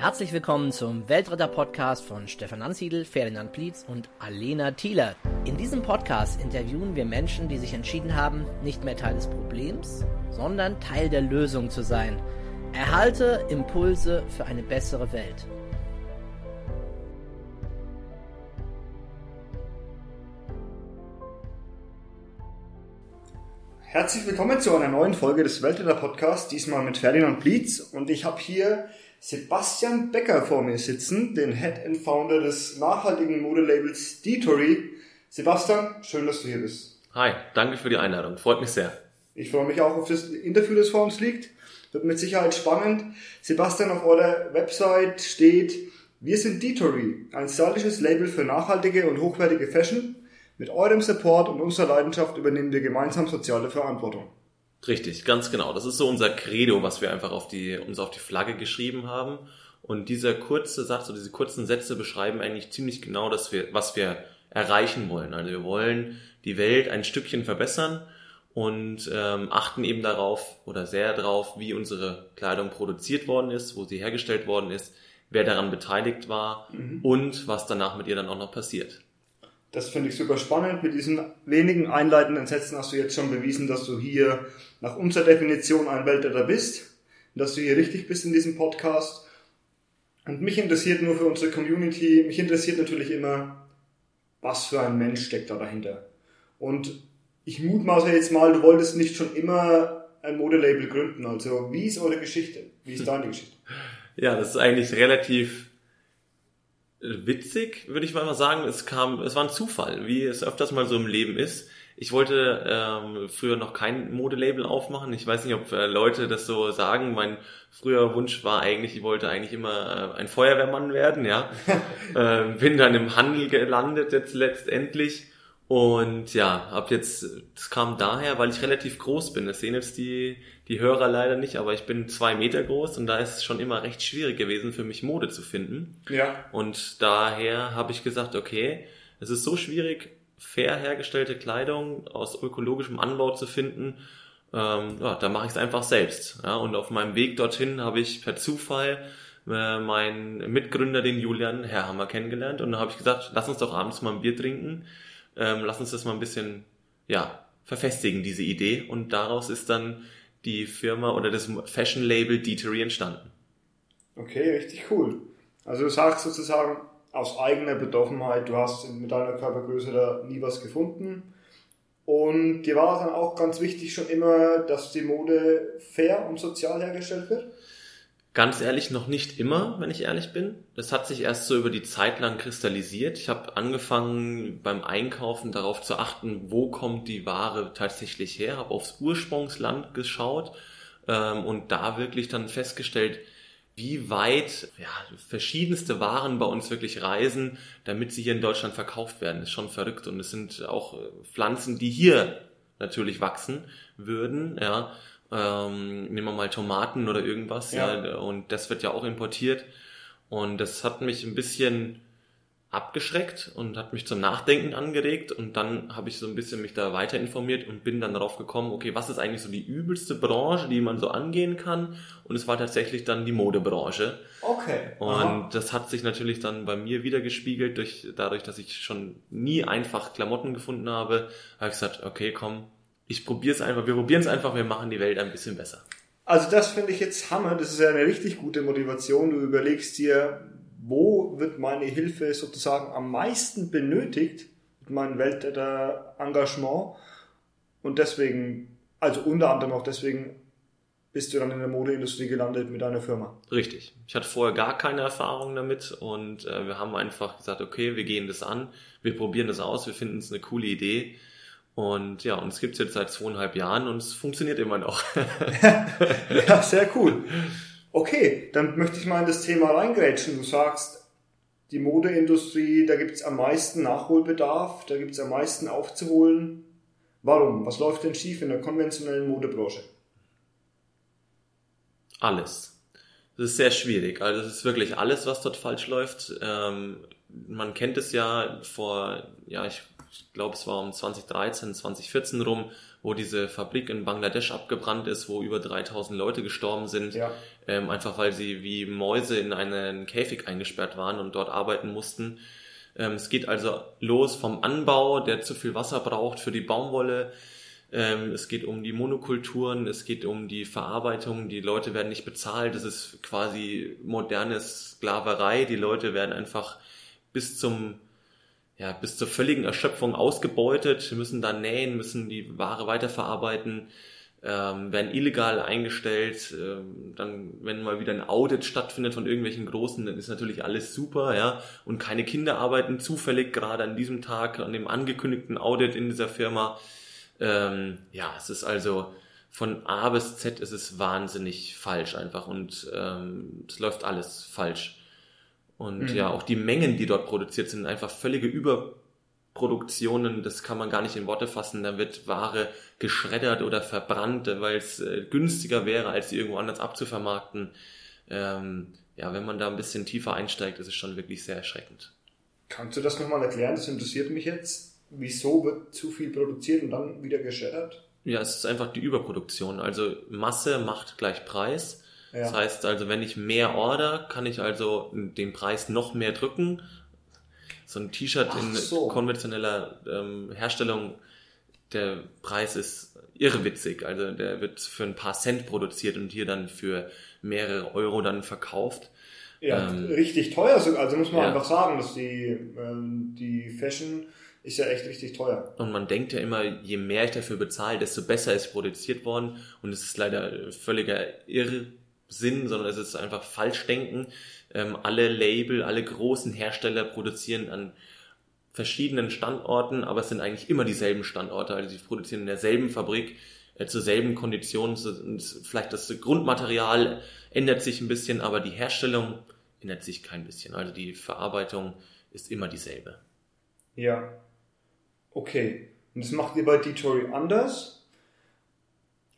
Herzlich willkommen zum Weltretter-Podcast von Stefan Ansiedel, Ferdinand Plietz und Alena Thieler. In diesem Podcast interviewen wir Menschen, die sich entschieden haben, nicht mehr Teil des Problems, sondern Teil der Lösung zu sein. Erhalte Impulse für eine bessere Welt. Herzlich willkommen zu einer neuen Folge des Weltretter Podcasts, diesmal mit Ferdinand Plietz und ich habe hier Sebastian Becker vor mir sitzen, den Head and Founder des nachhaltigen Modelabels Detory. Sebastian, schön, dass du hier bist. Hi, danke für die Einladung. Freut mich sehr. Ich freue mich auch auf das Interview, das vor uns liegt. Wird mit Sicherheit spannend. Sebastian, auf eurer Website steht, wir sind Detory, ein stylisches Label für nachhaltige und hochwertige Fashion. Mit eurem Support und unserer Leidenschaft übernehmen wir gemeinsam soziale Verantwortung. Richtig, ganz genau. Das ist so unser Credo, was wir einfach auf die, uns auf die Flagge geschrieben haben. Und dieser kurze Satz oder diese kurzen Sätze beschreiben eigentlich ziemlich genau, dass wir, was wir erreichen wollen. Also wir wollen die Welt ein Stückchen verbessern und ähm, achten eben darauf oder sehr darauf, wie unsere Kleidung produziert worden ist, wo sie hergestellt worden ist, wer daran beteiligt war mhm. und was danach mit ihr dann auch noch passiert. Das finde ich super spannend. Mit diesen wenigen einleitenden Sätzen hast du jetzt schon bewiesen, dass du hier nach unserer Definition ein Weltretter bist, dass du hier richtig bist in diesem Podcast. Und mich interessiert nur für unsere Community, mich interessiert natürlich immer, was für ein Mensch steckt da dahinter. Und ich mutmaße jetzt mal, du wolltest nicht schon immer ein Modelabel gründen. Also, wie ist eure Geschichte? Wie ist deine Geschichte? Ja, das ist eigentlich relativ witzig, würde ich mal sagen. Es kam, es war ein Zufall, wie es öfters mal so im Leben ist. Ich wollte ähm, früher noch kein Modelabel aufmachen. Ich weiß nicht, ob äh, Leute das so sagen. Mein früher Wunsch war eigentlich, ich wollte eigentlich immer äh, ein Feuerwehrmann werden, ja. äh, bin dann im Handel gelandet jetzt letztendlich und ja, hab jetzt, das kam daher, weil ich relativ groß bin. Das sehen jetzt die, die Hörer leider nicht, aber ich bin zwei Meter groß und da ist es schon immer recht schwierig gewesen, für mich Mode zu finden. Ja. Und daher habe ich gesagt, okay, es ist so schwierig, fair hergestellte Kleidung aus ökologischem Anbau zu finden. Ähm, ja, da mache ich es einfach selbst. Ja, und auf meinem Weg dorthin habe ich per Zufall äh, meinen Mitgründer, den Julian Herrhammer, kennengelernt. Und da habe ich gesagt, lass uns doch abends mal ein Bier trinken ähm, lass uns das mal ein bisschen, ja, verfestigen, diese Idee. Und daraus ist dann die Firma oder das Fashion-Label Deetery entstanden. Okay, richtig cool. Also du sagst sozusagen aus eigener Betroffenheit, du hast mit deiner Körpergröße da nie was gefunden. Und dir war dann auch ganz wichtig schon immer, dass die Mode fair und sozial hergestellt wird? Ganz ehrlich, noch nicht immer, wenn ich ehrlich bin. Das hat sich erst so über die Zeit lang kristallisiert. Ich habe angefangen beim Einkaufen darauf zu achten, wo kommt die Ware tatsächlich her, habe aufs Ursprungsland geschaut ähm, und da wirklich dann festgestellt, wie weit ja, verschiedenste Waren bei uns wirklich reisen, damit sie hier in Deutschland verkauft werden. Das ist schon verrückt und es sind auch äh, Pflanzen, die hier natürlich wachsen würden, ja, ähm, nehmen wir mal Tomaten oder irgendwas, ja. ja, und das wird ja auch importiert. Und das hat mich ein bisschen abgeschreckt und hat mich zum Nachdenken angeregt und dann habe ich so ein bisschen mich da weiter informiert und bin dann darauf gekommen, okay, was ist eigentlich so die übelste Branche, die man so angehen kann und es war tatsächlich dann die Modebranche. Okay. Und Aha. das hat sich natürlich dann bei mir wieder gespiegelt durch dadurch, dass ich schon nie einfach Klamotten gefunden habe, habe ich gesagt, okay, komm, ich probiere es einfach, wir probieren es einfach, wir machen die Welt ein bisschen besser. Also das finde ich jetzt Hammer, das ist ja eine richtig gute Motivation. Du überlegst dir, wo wird meine Hilfe sozusagen am meisten benötigt mit meinem Weltretter-Engagement und deswegen, also unter anderem auch deswegen bist du dann in der Modeindustrie gelandet mit deiner Firma. Richtig. Ich hatte vorher gar keine Erfahrung damit und äh, wir haben einfach gesagt, okay, wir gehen das an, wir probieren das aus, wir finden es eine coole Idee und ja, uns gibt's jetzt seit zweieinhalb Jahren und es funktioniert immer noch. ja, sehr cool. Okay, dann möchte ich mal in das Thema reingrätschen. Du sagst, die Modeindustrie, da gibt's am meisten Nachholbedarf, da gibt's am meisten aufzuholen. Warum? Was läuft denn schief in der konventionellen Modebranche? Alles. Das ist sehr schwierig. Also es ist wirklich alles, was dort falsch läuft. Ähm, man kennt es ja vor, ja, ich, ich glaube, es war um 2013, 2014 rum, wo diese Fabrik in Bangladesch abgebrannt ist, wo über 3000 Leute gestorben sind, ja. ähm, einfach weil sie wie Mäuse in einen Käfig eingesperrt waren und dort arbeiten mussten. Ähm, es geht also los vom Anbau, der zu viel Wasser braucht für die Baumwolle. Ähm, es geht um die Monokulturen, es geht um die Verarbeitung. Die Leute werden nicht bezahlt. Das ist quasi moderne Sklaverei. Die Leute werden einfach bis zum ja, bis zur völligen Erschöpfung ausgebeutet, müssen dann nähen, müssen die Ware weiterverarbeiten, ähm, werden illegal eingestellt. Ähm, dann, wenn mal wieder ein Audit stattfindet von irgendwelchen Großen, dann ist natürlich alles super, ja. Und keine Kinder arbeiten zufällig gerade an diesem Tag, an dem angekündigten Audit in dieser Firma. Ähm, ja, es ist also von A bis Z ist es wahnsinnig falsch einfach und ähm, es läuft alles falsch. Und mhm. ja, auch die Mengen, die dort produziert sind, einfach völlige Überproduktionen, das kann man gar nicht in Worte fassen. Da wird Ware geschreddert oder verbrannt, weil es äh, günstiger wäre, als sie irgendwo anders abzuvermarkten. Ähm, ja, wenn man da ein bisschen tiefer einsteigt, ist es schon wirklich sehr erschreckend. Kannst du das nochmal erklären? Das interessiert mich jetzt. Wieso wird zu viel produziert und dann wieder geschreddert? Ja, es ist einfach die Überproduktion. Also Masse macht gleich Preis. Ja. Das heißt also, wenn ich mehr order, kann ich also den Preis noch mehr drücken. So ein T-Shirt in so. konventioneller ähm, Herstellung, der Preis ist irrwitzig. Also der wird für ein paar Cent produziert und hier dann für mehrere Euro dann verkauft. Ja, ähm, richtig teuer. Also muss man ja. einfach sagen, dass die, ähm, die Fashion ist ja echt richtig teuer. Und man denkt ja immer, je mehr ich dafür bezahle, desto besser ist produziert worden. Und es ist leider völliger Irr Sinn, sondern es ist einfach Falschdenken. Ähm, alle Label, alle großen Hersteller produzieren an verschiedenen Standorten, aber es sind eigentlich immer dieselben Standorte. Also sie produzieren in derselben Fabrik äh, zur selben Kondition. Vielleicht das Grundmaterial ändert sich ein bisschen, aber die Herstellung ändert sich kein bisschen. Also die Verarbeitung ist immer dieselbe. Ja. Okay. Und das macht ihr bei Detory anders?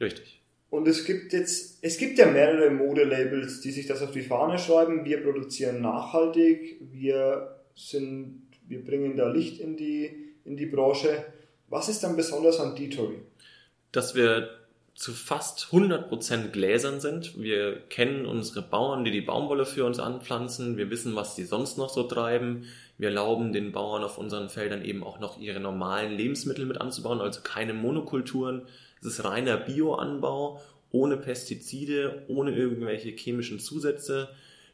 Richtig. Und es gibt jetzt, es gibt ja mehrere Modelabels, die sich das auf die Fahne schreiben. Wir produzieren nachhaltig, wir sind, wir bringen da Licht in die, in die Branche. Was ist dann besonders an Detory? Dass wir zu fast 100% Gläsern sind. Wir kennen unsere Bauern, die die Baumwolle für uns anpflanzen. Wir wissen, was sie sonst noch so treiben. Wir erlauben den Bauern auf unseren Feldern eben auch noch ihre normalen Lebensmittel mit anzubauen, also keine Monokulturen, es ist reiner Bioanbau, ohne Pestizide, ohne irgendwelche chemischen Zusätze.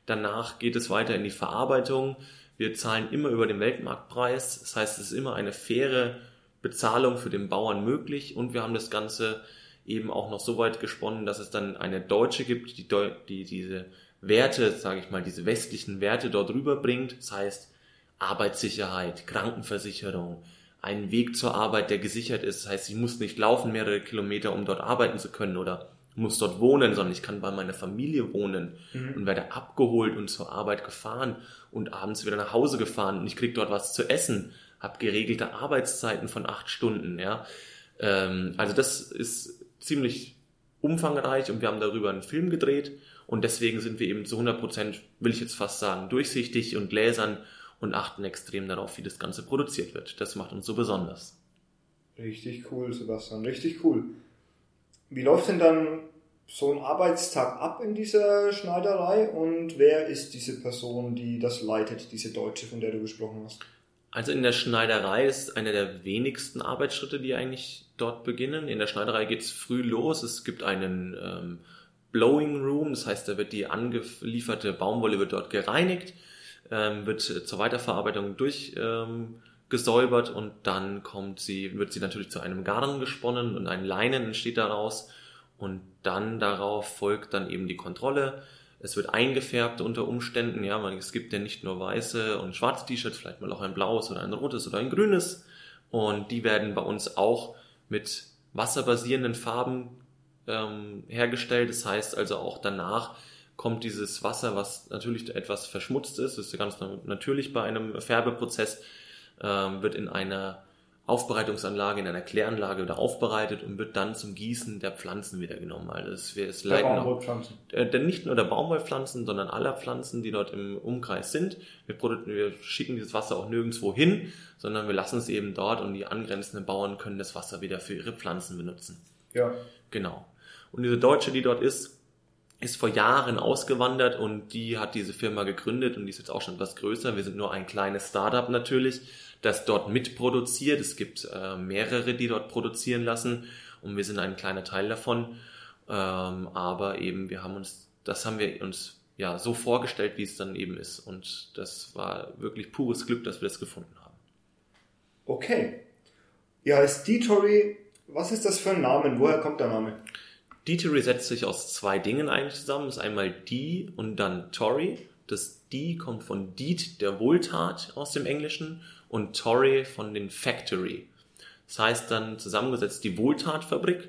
Danach geht es weiter in die Verarbeitung. Wir zahlen immer über den Weltmarktpreis. Das heißt, es ist immer eine faire Bezahlung für den Bauern möglich und wir haben das Ganze eben auch noch so weit gesponnen, dass es dann eine Deutsche gibt, die, die diese Werte, sage ich mal, diese westlichen Werte dort rüberbringt. Das heißt Arbeitssicherheit, Krankenversicherung, einen Weg zur Arbeit, der gesichert ist. Das heißt, ich muss nicht laufen mehrere Kilometer, um dort arbeiten zu können oder muss dort wohnen, sondern ich kann bei meiner Familie wohnen mhm. und werde abgeholt und zur Arbeit gefahren und abends wieder nach Hause gefahren und ich krieg dort was zu essen, habe geregelte Arbeitszeiten von acht Stunden. Ja, ähm, also das ist ziemlich umfangreich und wir haben darüber einen Film gedreht und deswegen sind wir eben zu 100 Prozent, will ich jetzt fast sagen, durchsichtig und gläsern und achten extrem darauf, wie das Ganze produziert wird. Das macht uns so besonders. Richtig cool, Sebastian, richtig cool. Wie läuft denn dann so ein Arbeitstag ab in dieser Schneiderei und wer ist diese Person, die das leitet, diese Deutsche, von der du gesprochen hast? Also in der Schneiderei ist einer der wenigsten Arbeitsschritte, die eigentlich dort beginnen. In der Schneiderei geht es früh los. Es gibt einen ähm, Blowing Room, das heißt, da wird die angelieferte Baumwolle wird dort gereinigt ähm, wird zur Weiterverarbeitung durchgesäubert ähm, und dann kommt sie, wird sie natürlich zu einem Garn gesponnen und ein Leinen entsteht daraus und dann darauf folgt dann eben die Kontrolle. Es wird eingefärbt unter Umständen, ja, man, es gibt ja nicht nur weiße und schwarze T-Shirts, vielleicht mal auch ein blaues oder ein rotes oder ein grünes und die werden bei uns auch mit wasserbasierenden Farben ähm, hergestellt. Das heißt also auch danach kommt dieses Wasser, was natürlich etwas verschmutzt ist, das ist ganz natürlich bei einem Färbeprozess, ähm, wird in einer Aufbereitungsanlage, in einer Kläranlage wieder aufbereitet und wird dann zum Gießen der Pflanzen wieder genommen. Also es, es Der Baumwollpflanzen. äh, denn nicht nur der Baumwollpflanzen, sondern aller Pflanzen, die dort im Umkreis sind. Wir, wir schicken dieses Wasser auch nirgendwo hin, sondern wir lassen es eben dort und die angrenzenden Bauern können das Wasser wieder für ihre Pflanzen benutzen. Ja. Genau. Und diese Deutsche, die dort ist, ist vor Jahren ausgewandert und die hat diese Firma gegründet und die ist jetzt auch schon etwas größer. Wir sind nur ein kleines Startup natürlich, das dort mitproduziert. Es gibt äh, mehrere, die dort produzieren lassen und wir sind ein kleiner Teil davon. Ähm, aber eben, wir haben uns, das haben wir uns ja so vorgestellt, wie es dann eben ist. Und das war wirklich pures Glück, dass wir das gefunden haben. Okay. Ihr heißt Detory. Was ist das für ein Name? Woher kommt der Name? Detory setzt sich aus zwei Dingen eigentlich zusammen. Das ist einmal die und dann Tory. Das die kommt von Deed, der Wohltat aus dem Englischen, und Tory von den Factory. Das heißt dann zusammengesetzt die Wohltatfabrik.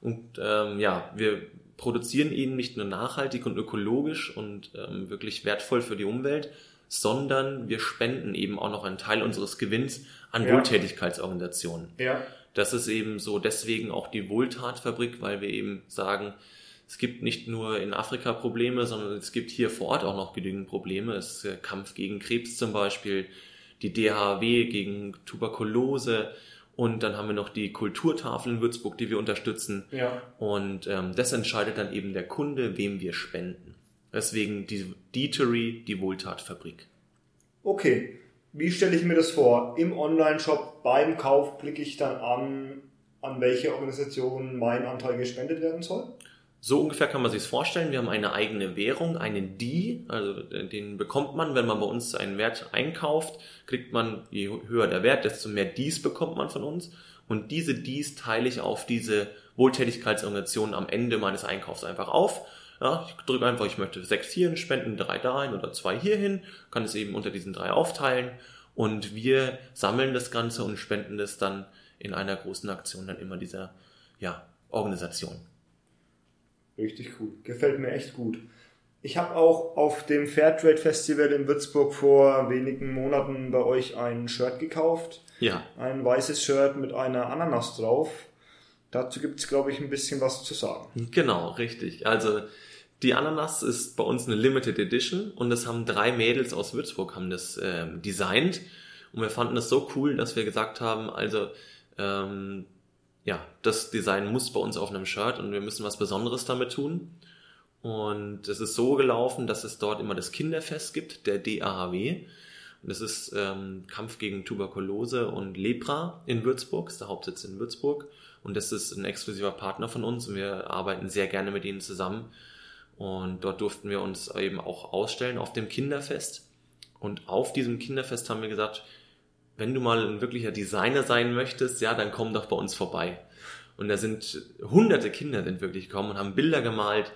Und ähm, ja, wir produzieren ihn nicht nur nachhaltig und ökologisch und ähm, wirklich wertvoll für die Umwelt, sondern wir spenden eben auch noch einen Teil unseres Gewinns an Ja. Wohltätigkeitsorganisationen. Ja. Das ist eben so deswegen auch die Wohltatfabrik, weil wir eben sagen, es gibt nicht nur in Afrika Probleme, sondern es gibt hier vor Ort auch noch genügend Probleme. Es ist der Kampf gegen Krebs zum Beispiel, die DHW gegen Tuberkulose und dann haben wir noch die Kulturtafel in Würzburg, die wir unterstützen. Ja. Und ähm, das entscheidet dann eben der Kunde, wem wir spenden. Deswegen die Deetery, die Wohltatfabrik. Okay. Wie stelle ich mir das vor? Im Online-Shop beim Kauf klicke ich dann an, an welche Organisation mein Anteil gespendet werden soll? So ungefähr kann man sich vorstellen. Wir haben eine eigene Währung, einen D, also äh, den bekommt man, wenn man bei uns einen Wert einkauft, kriegt man, je höher der Wert, desto mehr Ds bekommt man von uns. Und diese Ds teile ich auf diese Wohltätigkeitsorganisation am Ende meines Einkaufs einfach auf. Ja, ich drücke einfach, ich möchte sechs hierhin spenden, drei dahin oder zwei hierhin, kann es eben unter diesen drei aufteilen und wir sammeln das Ganze und spenden das dann in einer großen Aktion dann immer dieser ja, Organisation. Richtig cool. Gefällt mir echt gut. Ich habe auch auf dem Fairtrade Festival in Würzburg vor wenigen Monaten bei euch ein Shirt gekauft. Ja, Ein weißes Shirt mit einer Ananas drauf. Dazu gibt's glaube ich, ein bisschen was zu sagen. Genau, richtig. Also die Ananas ist bei uns eine Limited Edition und das haben drei Mädels aus Würzburg haben das ähm, designt und wir fanden das so cool, dass wir gesagt haben, also ähm, ja, das Design muss bei uns auf einem Shirt und wir müssen was Besonderes damit tun. Und es ist so gelaufen, dass es dort immer das Kinderfest gibt, der DAHW. Und das ist ähm, Kampf gegen Tuberkulose und Lepra in Würzburg, ist der Hauptsitz in Würzburg. Und das ist ein exklusiver Partner von uns und wir arbeiten sehr gerne mit ihnen zusammen. Und dort durften wir uns eben auch ausstellen auf dem Kinderfest. Und auf diesem Kinderfest haben wir gesagt, wenn du mal ein wirklicher Designer sein möchtest, ja, dann komm doch bei uns vorbei. Und da sind hunderte Kinder sind wirklich gekommen und haben Bilder gemalt.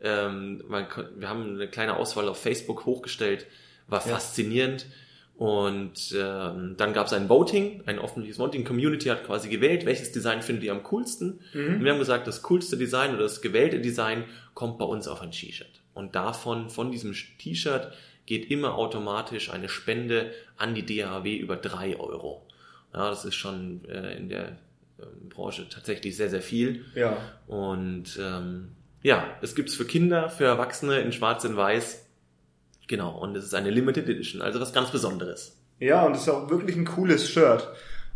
Ähm, man, wir haben eine kleine Auswahl auf Facebook hochgestellt, war Ja. faszinierend. Und ähm, dann gab es ein Voting, ein öffentliches Voting. Community hat quasi gewählt, welches Design findet ihr am coolsten. Und wir haben gesagt, das coolste Design oder das gewählte Design kommt bei uns auf ein T-Shirt. Und davon, von diesem T-Shirt, geht immer automatisch eine Spende an die DHW über drei Euro. Ja, das ist schon äh, in der ähm, Branche tatsächlich sehr, sehr viel. Ja. Und ähm, ja, es gibt's für Kinder, für Erwachsene in Schwarz und Weiß. Genau, und es ist eine Limited Edition, also was ganz Besonderes. Ja, und es ist auch wirklich ein cooles Shirt.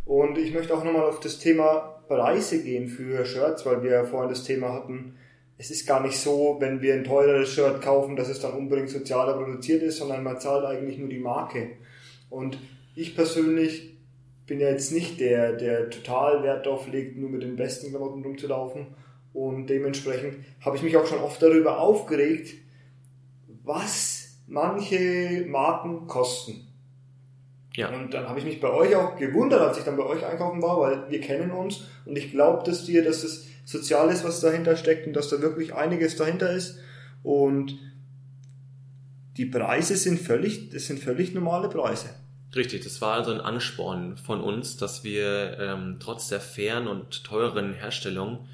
Und ich möchte auch nochmal auf das Thema Preise gehen für Shirts, weil wir ja vorhin das Thema hatten. Es ist gar nicht so, wenn wir ein teureres Shirt kaufen, dass es dann unbedingt sozialer produziert ist, sondern man zahlt eigentlich nur die Marke. Und ich persönlich bin ja jetzt nicht der, der total Wert darauf legt, nur mit den besten Klamotten rumzulaufen. Und dementsprechend habe ich mich auch schon oft darüber aufgeregt, was manche Marken kosten. Ja, Und dann habe ich mich bei euch auch gewundert, als ich dann bei euch einkaufen war, weil wir kennen uns und ich glaube dass dir, dass es sozial ist, was dahinter steckt und dass da wirklich einiges dahinter ist. Und die Preise sind völlig, das sind völlig normale Preise. richtig. Das war also ein Ansporn von uns, dass wir ähm, trotz der fairen und teuren Herstellung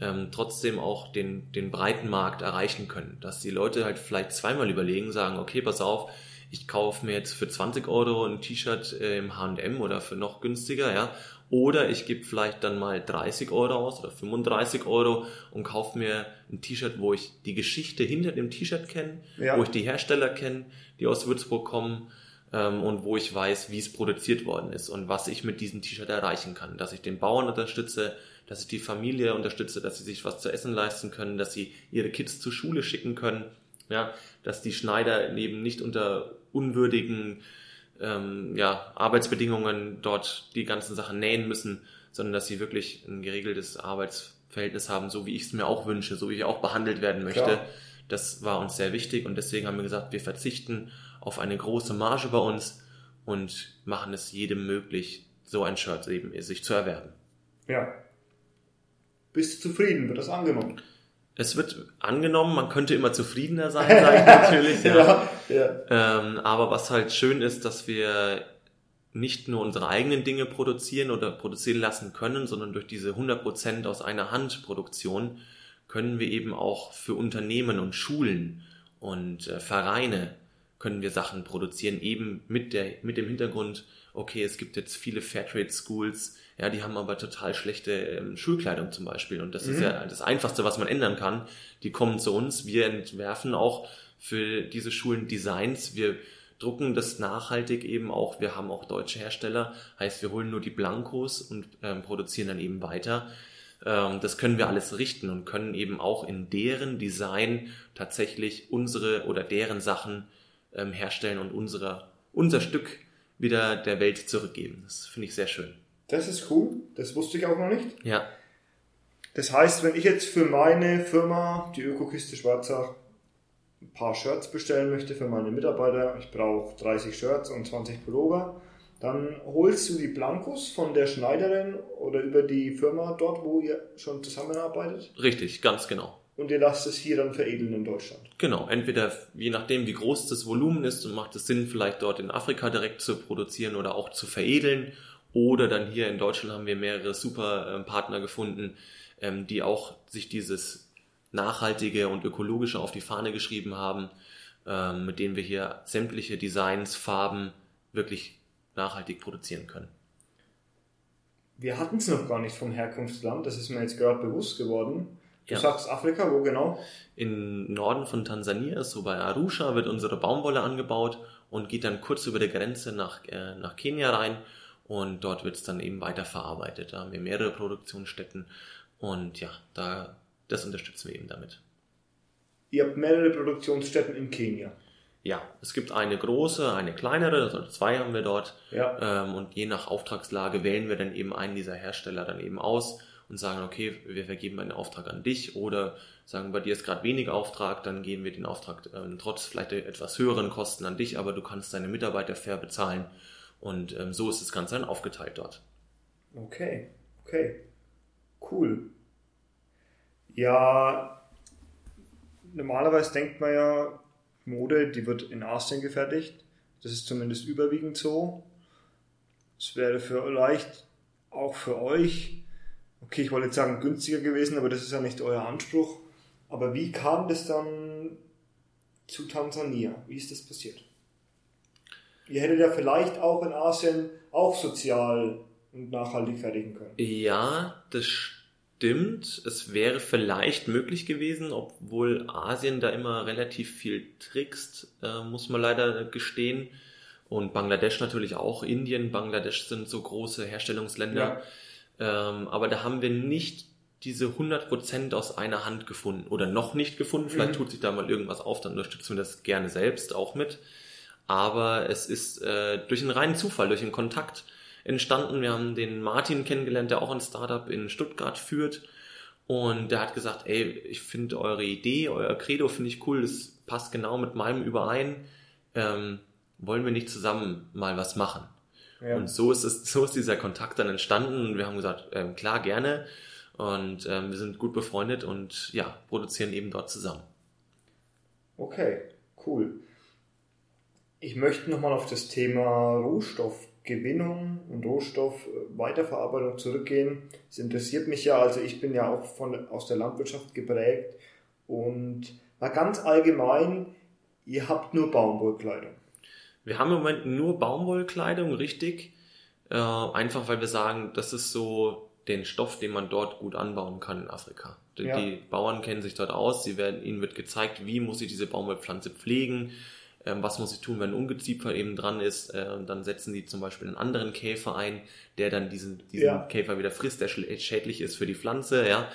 ähm, trotzdem auch den, den breiten Markt erreichen können. Dass die Leute halt vielleicht zweimal überlegen, sagen, okay, pass auf, ich kaufe mir jetzt für 20 Euro ein T-Shirt äh, im H&M oder für noch günstiger, ja. Oder ich gebe vielleicht dann mal 30 Euro aus oder 35 Euro und kaufe mir ein T-Shirt, wo ich die Geschichte hinter dem T-Shirt kenne, Ja. wo ich die Hersteller kenne, die aus Würzburg kommen ähm, und wo ich weiß, wie es produziert worden ist und was ich mit diesem T-Shirt erreichen kann. Dass ich den Bauern unterstütze, dass ich die Familie unterstütze, dass sie sich was zu essen leisten können, dass sie ihre Kids zur Schule schicken können, ja, dass die Schneider eben nicht unter unwürdigen ähm, ja, Arbeitsbedingungen dort die ganzen Sachen nähen müssen, sondern dass sie wirklich ein geregeltes Arbeitsverhältnis haben, so wie ich es mir auch wünsche, so wie ich auch behandelt werden möchte. Klar. Das war uns sehr wichtig und deswegen haben wir gesagt, wir verzichten auf eine große Marge bei uns und machen es jedem möglich, so ein Shirt eben sich zu erwerben. Ja. Bist du zufrieden? Wird das angenommen? Es wird angenommen, man könnte immer zufriedener sein, sage ich natürlich. ja. ja. Ähm, aber was halt schön ist, dass wir nicht nur unsere eigenen Dinge produzieren oder produzieren lassen können, sondern durch diese 100% aus einer Hand Produktion können wir eben auch für Unternehmen und Schulen und äh, Vereine können wir Sachen produzieren, eben mit der, mit dem Hintergrund, okay, es gibt jetzt viele Fairtrade Schools, ja, die haben aber total schlechte ähm, Schulkleidung zum Beispiel. Und das ist ja das Einfachste, was man ändern kann. Die kommen zu uns, wir entwerfen auch für diese Schulen Designs, wir drucken das nachhaltig eben auch, wir haben auch deutsche Hersteller, heißt wir holen nur die Blankos und ähm, produzieren dann eben weiter. Ähm, das können wir alles richten und können eben auch in deren Design tatsächlich unsere oder deren Sachen ähm, herstellen und unsere, unser Stück wieder der Welt zurückgeben. Das finde ich sehr schön. Das ist cool. Das wusste ich auch noch nicht. Ja, Das heißt, wenn ich jetzt für meine Firma, die Ökokiste Schwarzach, ein paar Shirts bestellen möchte für meine Mitarbeiter, ich brauche 30 Shirts und 20 Pullover, dann holst du die Blankos von der Schneiderin oder über die Firma dort, wo ihr schon zusammenarbeitet richtig, ganz genau. und ihr lasst es hier dann veredeln in Deutschland. Genau, entweder je nachdem, wie groß das Volumen ist und macht es Sinn, vielleicht dort in Afrika direkt zu produzieren oder auch zu veredeln. Oder dann hier in Deutschland haben wir mehrere super ähm, Partner gefunden, ähm, die auch sich dieses nachhaltige und ökologische auf die Fahne geschrieben haben, ähm, mit denen wir hier sämtliche Designs, Farben wirklich nachhaltig produzieren können. Wir hatten es noch gar nicht vom Herkunftsland, das ist mir jetzt gerade bewusst geworden. Du Ja. sagst Afrika, wo genau? Im Norden von Tansania, so bei Arusha, wird unsere Baumwolle angebaut und geht dann kurz über der Grenze nach, äh, nach Kenia rein und dort wird es dann eben weiterverarbeitet. Da haben wir mehrere Produktionsstätten und ja, da, das unterstützen wir eben damit. Ihr habt mehrere Produktionsstätten in Kenia. Ja, es gibt eine große, eine kleinere, also zwei haben wir dort Ja. ähm, und je nach Auftragslage wählen wir dann eben einen dieser Hersteller dann eben aus und sagen, okay, wir vergeben einen Auftrag an dich oder sagen, bei dir ist gerade wenig Auftrag, dann geben wir den Auftrag ähm, trotz vielleicht etwas höheren Kosten an dich, aber du kannst deine Mitarbeiter fair bezahlen und ähm, so ist das Ganze dann aufgeteilt dort. Okay, okay. Cool. Ja, normalerweise denkt man ja, Mode, die wird in Asien gefertigt. Das ist zumindest überwiegend so. Es wäre vielleicht auch für euch, okay, ich wollte jetzt sagen günstiger gewesen, aber das ist ja nicht euer Anspruch. Aber wie kam das dann zu Tansania? Wie ist das passiert? Ihr hättet ja vielleicht auch in Asien auch sozial und nachhaltig fertigen können. Ja, das stimmt. Es wäre vielleicht möglich gewesen, obwohl Asien da immer relativ viel trickst, äh, muss man leider gestehen. Und Bangladesch natürlich auch. Indien, Bangladesch sind so große Herstellungsländer. Ähm, aber da haben wir nicht diese 100% aus einer Hand gefunden oder noch nicht gefunden. Vielleicht Mhm. tut sich da mal irgendwas auf, dann unterstützen wir das gerne selbst auch mit. Aber es ist äh, durch einen reinen Zufall, durch einen Kontakt entstanden. Wir haben den Martin kennengelernt, der auch ein Startup in Stuttgart führt. Und der hat gesagt, ey, ich finde eure Idee, euer Credo finde ich cool, das passt genau mit meinem überein. Ähm, wollen wir nicht zusammen mal was machen? Ja. Und so ist es, so ist dieser Kontakt dann entstanden und wir haben gesagt, ähm, klar, gerne. Und ähm, wir sind gut befreundet und ja, produzieren eben dort zusammen. Okay, cool. Ich möchte nochmal auf das Thema Rohstoffgewinnung und Rohstoffweiterverarbeitung zurückgehen. Es interessiert mich ja, also ich bin ja auch von, aus der Landwirtschaft geprägt und mal ganz allgemein, ihr habt nur Baumwollkleidung. Wir haben im Moment nur Baumwollkleidung, richtig. Äh, einfach weil wir sagen, das ist so den Stoff, den man dort gut anbauen kann in Afrika. Die, Ja. die Bauern kennen sich dort aus, sie werden, ihnen wird gezeigt, wie muss ich diese Baumwollpflanze pflegen, was muss ich tun, wenn ein Ungeziefer eben dran ist. Äh, dann setzen die zum Beispiel einen anderen Käfer ein, der dann diesen, diesen Ja. Käfer wieder frisst, der schädlich ist für die Pflanze. Ja.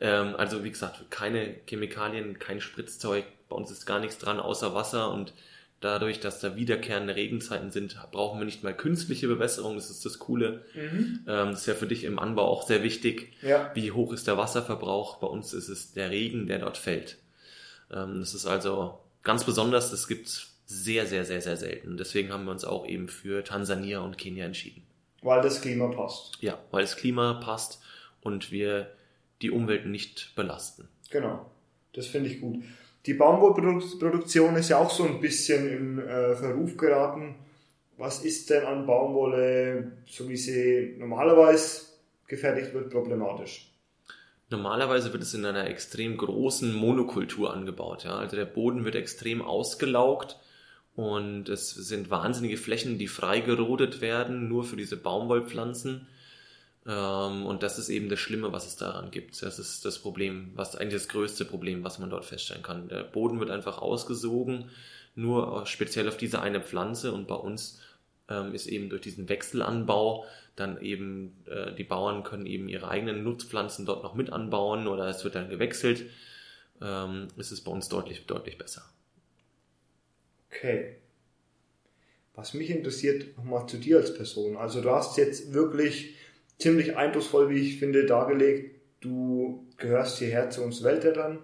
Ähm, also wie gesagt, keine Chemikalien, kein Spritzzeug, bei uns ist gar nichts dran außer Wasser und dadurch, dass da wiederkehrende Regenzeiten sind, brauchen wir nicht mal künstliche Bewässerung, das ist das Coole. Ähm, das ist ja für dich im Anbau auch sehr wichtig. Ja. Wie hoch ist der Wasserverbrauch? Bei uns ist es der Regen, der dort fällt. Ähm, das ist also ganz besonders, das gibt sehr, sehr, sehr, sehr selten. Deswegen haben wir uns auch eben für Tansania und Kenia entschieden. Weil das Klima passt. Ja, weil das Klima passt und wir die Umwelt nicht belasten. Genau. Das finde ich gut. Die Baumwollproduktion ist ja auch so ein bisschen in äh, Verruf geraten. Was ist denn an Baumwolle, so wie sie normalerweise gefertigt wird, problematisch? Normalerweise wird es in einer extrem großen Monokultur angebaut. Ja? Also der Boden wird extrem ausgelaugt und es sind wahnsinnige Flächen, die frei gerodet werden, nur für diese Baumwollpflanzen. Ähm, Und das ist eben das Schlimme, was es daran gibt. Das ist das Problem, was eigentlich das größte Problem, was man dort feststellen kann. Der Boden wird einfach ausgesogen, nur speziell auf diese eine Pflanze und bei uns ähm, ist eben durch diesen Wechselanbau dann eben, äh, die Bauern können eben ihre eigenen Nutzpflanzen dort noch mit anbauen oder es wird dann gewechselt. Ähm, ist es bei uns deutlich, deutlich besser. Okay. Was mich interessiert, nochmal zu dir als Person. Also du hast jetzt wirklich ziemlich eindrucksvoll, wie ich finde, dargelegt, du gehörst hierher zu uns Weltätern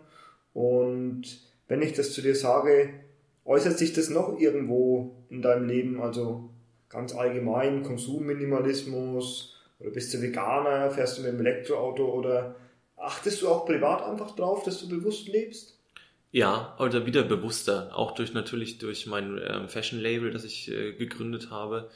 und wenn ich das zu dir sage, äußert sich das noch irgendwo in deinem Leben, also ganz allgemein, Konsumminimalismus oder bist du Veganer, fährst du mit dem Elektroauto oder achtest du auch privat einfach drauf, dass du bewusst lebst? Ja, oder wieder bewusster, auch durch natürlich durch mein ähm, Fashion-Label, das ich äh, gegründet habe,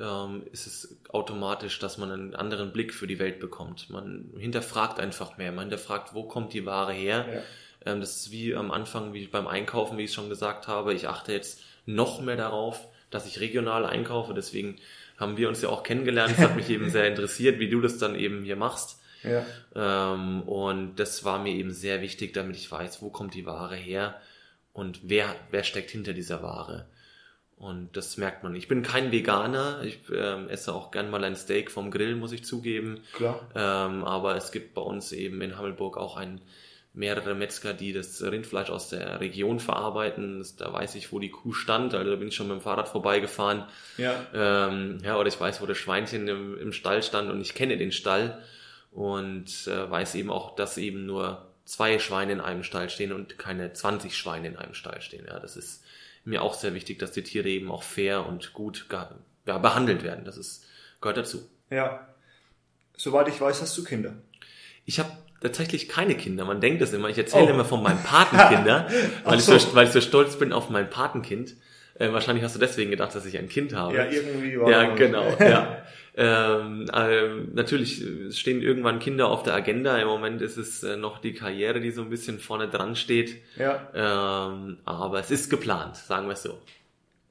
ähm, ist es automatisch, dass man einen anderen Blick für die Welt bekommt. Man hinterfragt einfach mehr, man hinterfragt, wo kommt die Ware her. Ja. Ähm, das ist wie am Anfang, wie beim Einkaufen, wie ich schon gesagt habe. Ich achte jetzt noch mehr darauf, dass ich regional einkaufe. Deswegen haben wir uns ja auch kennengelernt. Es hat mich eben sehr interessiert, wie du das dann eben hier machst. Ja. Ähm, und das war mir eben sehr wichtig, damit ich weiß, wo kommt die Ware her und wer, wer steckt hinter dieser Ware. Und das merkt man. Ich bin kein Veganer. Ich ähm, esse auch gern mal ein Steak vom Grill, muss ich zugeben. Klar. Ähm, aber es gibt bei uns eben in Hammelburg auch ein, mehrere Metzger, die das Rindfleisch aus der Region verarbeiten. Das, da weiß ich, wo die Kuh stand. Also da bin ich schon mit dem Fahrrad vorbeigefahren. Ja. Ähm, ja, oder ich weiß, wo das Schweinchen im, im Stall stand und ich kenne den Stall und äh, weiß eben auch, dass eben nur zwei Schweine in einem Stall stehen und keine 20 Schweine in einem Stall stehen. Ja, das ist mir auch sehr wichtig, dass die Tiere eben auch fair und gut ja, behandelt werden. Das ist, gehört dazu. Ja. Soweit ich weiß, hast du Kinder. Ich habe tatsächlich keine Kinder. Man denkt es immer. Ich erzähle Oh. immer von meinem Patenkinder, weil, Ach ich so. so, weil ich so stolz bin auf mein Patenkind. Äh, wahrscheinlich hast du deswegen gedacht, dass ich ein Kind habe. Ja, irgendwie war Ja, das. genau. Ja. Ähm, ähm, natürlich stehen irgendwann Kinder auf der Agenda. Im Moment ist es äh, noch die Karriere, die so ein bisschen vorne dran steht. Ja. Ähm, aber es ist geplant, sagen wir es so.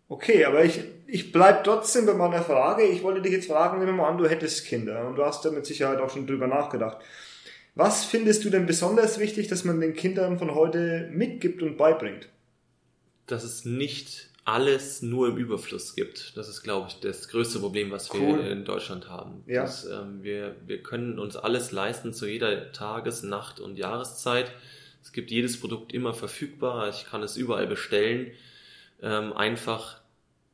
Okay, aber ich, ich bleib trotzdem bei meiner Frage. Ich wollte dich jetzt fragen, nehmen wir mal an, du hättest Kinder und du hast da mit Sicherheit auch schon drüber nachgedacht. Was findest du denn besonders wichtig, dass man den Kindern von heute mitgibt und beibringt? Dass es nicht alles nur im Überfluss gibt. Das ist, glaube ich, das größte Problem, was wir Cool. in Deutschland haben. Ja. Dass, ähm, wir, wir können uns alles leisten zu jeder Tages-, Nacht- und Jahreszeit. Es gibt jedes Produkt immer verfügbar. Ich kann es überall bestellen. Ähm, einfach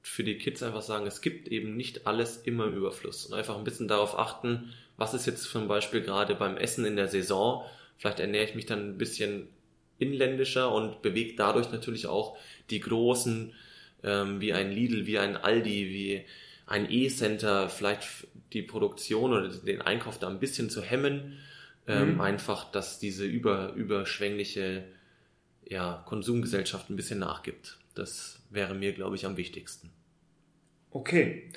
für die Kids einfach sagen, es gibt eben nicht alles immer im Überfluss. Und einfach ein bisschen darauf achten, was ist jetzt zum Beispiel gerade beim Essen in der Saison. Vielleicht ernähre ich mich dann ein bisschen inländischer und bewege dadurch natürlich auch die großen, ähm, wie ein Lidl, wie ein Aldi, wie ein E-Center, vielleicht die Produktion oder den Einkauf da ein bisschen zu hemmen. Ähm, Mhm. Einfach, dass diese über, überschwängliche ja, Konsumgesellschaft ein bisschen nachgibt. Das wäre mir, glaube ich, am wichtigsten. Okay.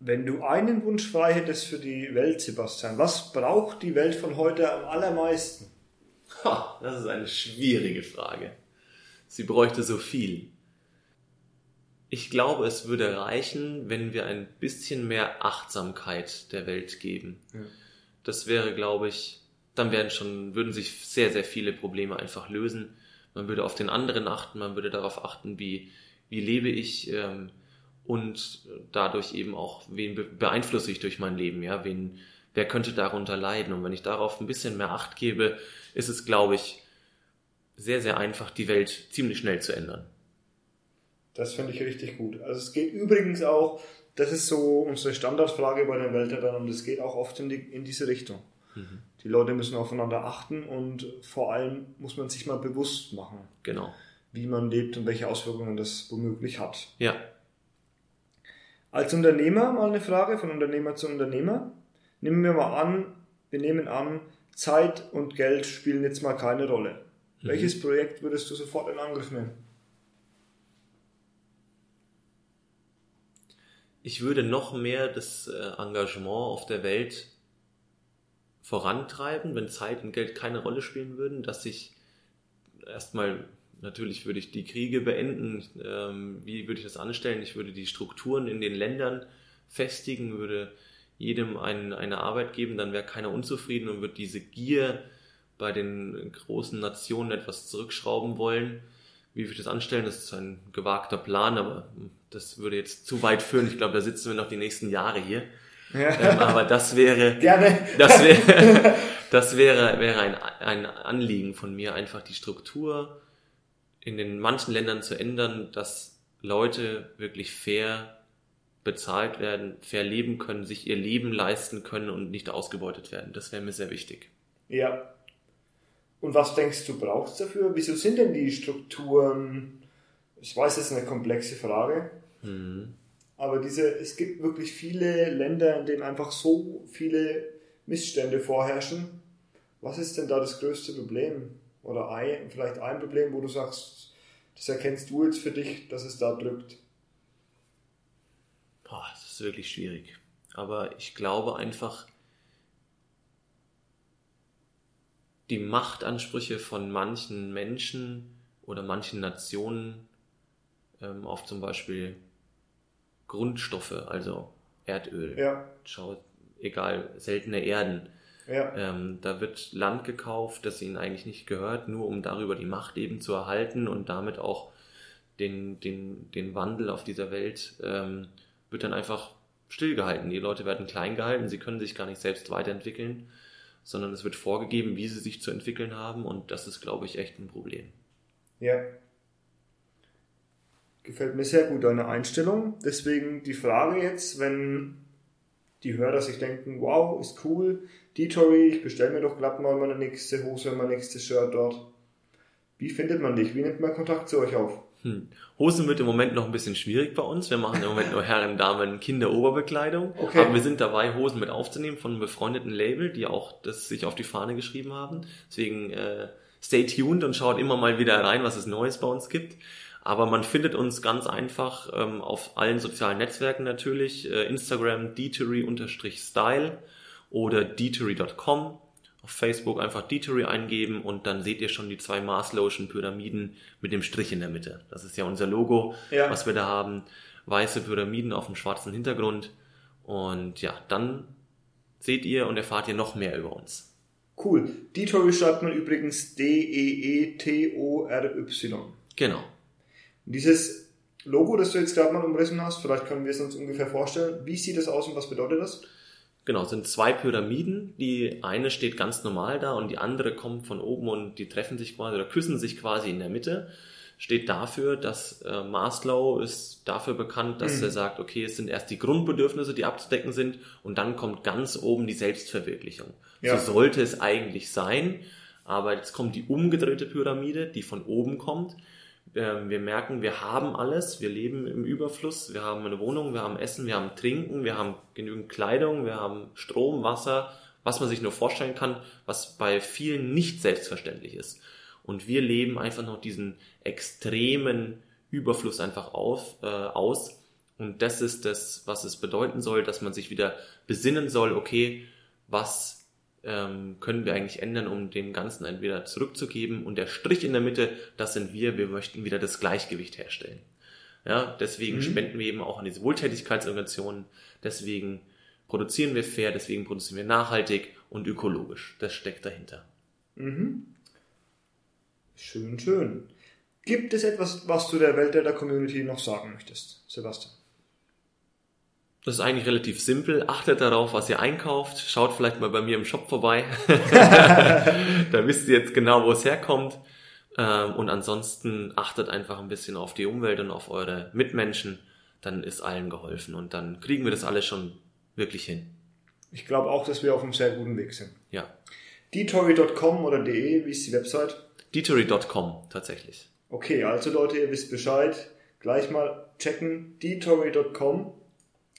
Wenn du einen Wunsch frei hättest für die Welt, Sebastian, was braucht die Welt von heute am allermeisten? Ha, das ist eine schwierige Frage. Sie bräuchte so viel. Ich glaube, es würde reichen, wenn wir ein bisschen mehr Achtsamkeit der Welt geben. Ja. Das wäre, glaube ich, dann werden schon, würden sich sehr, sehr viele Probleme einfach lösen. Man würde auf den anderen achten, man würde darauf achten, wie, wie lebe ich ähm, und dadurch eben auch, wen beeinflusse ich durch mein Leben, ja, wen, wer könnte darunter leiden. Und wenn ich darauf ein bisschen mehr Acht gebe, ist es, glaube ich, sehr, sehr einfach, die Welt ziemlich schnell zu ändern. Das finde ich richtig gut. Also es geht übrigens auch, das ist so unsere Standardfrage bei den Weltrettern und es geht auch oft in, die, in diese Richtung. Mhm. Die Leute müssen aufeinander achten und vor allem muss man sich mal bewusst machen. Genau. Wie man lebt und welche Auswirkungen das womöglich hat. Ja. Als Unternehmer mal eine Frage von Unternehmer zu Unternehmer. Nehmen wir mal an, wir nehmen an, Zeit und Geld spielen jetzt mal keine Rolle. Mhm. Welches Projekt würdest du sofort in Angriff nehmen? Ich würde noch mehr das äh, Engagement auf der Welt vorantreiben, wenn Zeit und Geld keine Rolle spielen würden, dass ich erstmal, natürlich würde ich die Kriege beenden, ähm, wie würde ich das anstellen? Ich würde die Strukturen in den Ländern festigen, würde jedem ein, eine Arbeit geben, dann wäre keiner unzufrieden und würde diese Gier bei den großen Nationen etwas zurückschrauben wollen. Wie würde ich das anstellen? Das ist ein gewagter Plan, aber das würde jetzt zu weit führen. Ich glaube, da sitzen wir noch die nächsten Jahre hier. Ja. Ähm, aber das wäre, Gerne. das wäre, das wäre, wäre ein, ein Anliegen von mir, einfach die Struktur in den manchen Ländern zu ändern, dass Leute wirklich fair bezahlt werden, fair leben können, sich ihr Leben leisten können und nicht ausgebeutet werden. Das wäre mir sehr wichtig. Ja. Und was denkst du, brauchst dafür? Wieso sind denn die Strukturen ich weiß, das ist eine komplexe Frage. Mhm. Aber diese, es gibt wirklich viele Länder, in denen einfach so viele Missstände vorherrschen. Was ist denn da das größte Problem? Oder ein, vielleicht ein Problem, wo du sagst, das erkennst du jetzt für dich, dass es da drückt? Boah, das ist wirklich schwierig. Aber ich glaube einfach, die Machtansprüche von manchen Menschen oder manchen Nationen ähm, auf zum Beispiel Grundstoffe, also Erdöl. Ja. Schau, egal, seltene Erden. Ja. Ähm, da wird Land gekauft, das ihnen eigentlich nicht gehört, nur um darüber die Macht eben zu erhalten und damit auch den, den, den Wandel auf dieser Welt ähm, wird dann einfach stillgehalten. Die Leute werden klein gehalten, sie können sich gar nicht selbst weiterentwickeln, sondern es wird vorgegeben, wie sie sich zu entwickeln haben und das ist, glaube ich, echt ein Problem. Ja, Gefällt mir sehr gut deine Einstellung. Deswegen die Frage jetzt, wenn die Hörer sich denken, wow, ist cool, Detory, ich bestelle mir doch glatt mal meine nächste Hose, mein nächstes Shirt dort. Wie findet man dich? Wie nimmt man Kontakt zu euch auf? Hm. Hosen wird im Moment noch ein bisschen schwierig bei uns. Wir machen im Moment nur Herren, Damen, Kinder, Oberbekleidung. Okay. Aber wir sind dabei, Hosen mit aufzunehmen von einem befreundeten Label, die auch das sich auf die Fahne geschrieben haben. Deswegen äh, stay tuned und schaut immer mal wieder rein, was es Neues bei uns gibt. Aber man findet uns ganz einfach ähm, auf allen sozialen Netzwerken natürlich. Äh, Instagram detery-style oder detery.com. Auf Facebook einfach Detery eingeben und dann seht ihr schon die zwei Mars Lotion Pyramiden mit dem Strich in der Mitte. Das ist ja unser Logo, ja. was wir da haben. Weiße Pyramiden auf dem schwarzen Hintergrund. Und ja, dann seht ihr und erfahrt ihr noch mehr über uns. Cool. Detory schreibt man übrigens D-E-E-T-O-R-Y. Genau. Dieses Logo, das du jetzt gerade mal umrissen hast, vielleicht können wir es uns ungefähr vorstellen. Wie sieht das aus und was bedeutet das? Genau, es sind zwei Pyramiden. Die eine steht ganz normal da und die andere kommt von oben und die treffen sich quasi oder küssen sich quasi in der Mitte. Steht dafür, dass äh, Maslow ist dafür bekannt, dass mhm. er sagt, okay, es sind erst die Grundbedürfnisse, die abzudecken sind und dann kommt ganz oben die Selbstverwirklichung. Ja. So sollte es eigentlich sein, aber jetzt kommt die umgedrehte Pyramide, die von oben kommt wir merken, wir haben alles, wir leben im Überfluss, wir haben eine Wohnung, wir haben Essen, wir haben Trinken, wir haben genügend Kleidung, wir haben Strom, Wasser, was man sich nur vorstellen kann, was bei vielen nicht selbstverständlich ist. Und wir leben einfach noch diesen extremen Überfluss einfach auf, äh, aus. Und das ist das, was es bedeuten soll, dass man sich wieder besinnen soll, okay, was ähm, können wir eigentlich ändern, um dem Ganzen entweder zurückzugeben. Und der Strich in der Mitte, das sind wir. Wir möchten wieder das Gleichgewicht herstellen. Ja, deswegen mhm. spenden wir eben auch an diese Wohltätigkeitsorganisationen. Deswegen produzieren wir fair, deswegen produzieren wir nachhaltig und ökologisch. Das steckt dahinter. Mhm. Schön, schön. Gibt es etwas, was du der Welt der Community noch sagen möchtest, Sebastian? Das ist eigentlich relativ simpel. Achtet darauf, was ihr einkauft. Schaut vielleicht mal bei mir im Shop vorbei. da wisst ihr jetzt genau, wo es herkommt. Ähm, und ansonsten achtet einfach ein bisschen auf die Umwelt und auf eure Mitmenschen. Dann ist allen geholfen und dann kriegen wir das alles schon wirklich hin. Ich glaube auch, dass wir auf einem sehr guten Weg sind. Ja. detory.com oder de, wie ist die Website? detory.com tatsächlich. Okay, also Leute, ihr wisst Bescheid. Gleich mal checken. detory.com.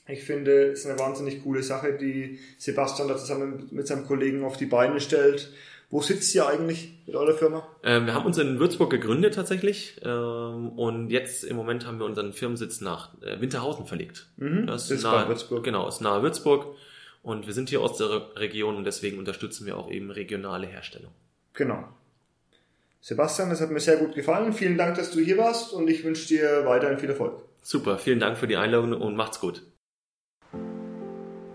Ich finde, es ist eine wahnsinnig coole Sache, die Sebastian da zusammen mit seinem Kollegen auf die Beine stellt. Wo sitzt ihr eigentlich mit eurer Firma? Ähm, wir haben uns in Würzburg gegründet tatsächlich ähm, und jetzt im Moment haben wir unseren Firmensitz nach äh, Winterhausen verlegt. Mhm, das ist, nahe Würzburg. Genau, ist nahe Würzburg und wir sind hier aus der Region und deswegen unterstützen wir auch eben regionale Herstellung. Genau. Sebastian, das hat mir sehr gut gefallen. Vielen Dank, dass du hier warst und ich wünsche dir weiterhin viel Erfolg. Super, vielen Dank für die Einladung und macht's gut.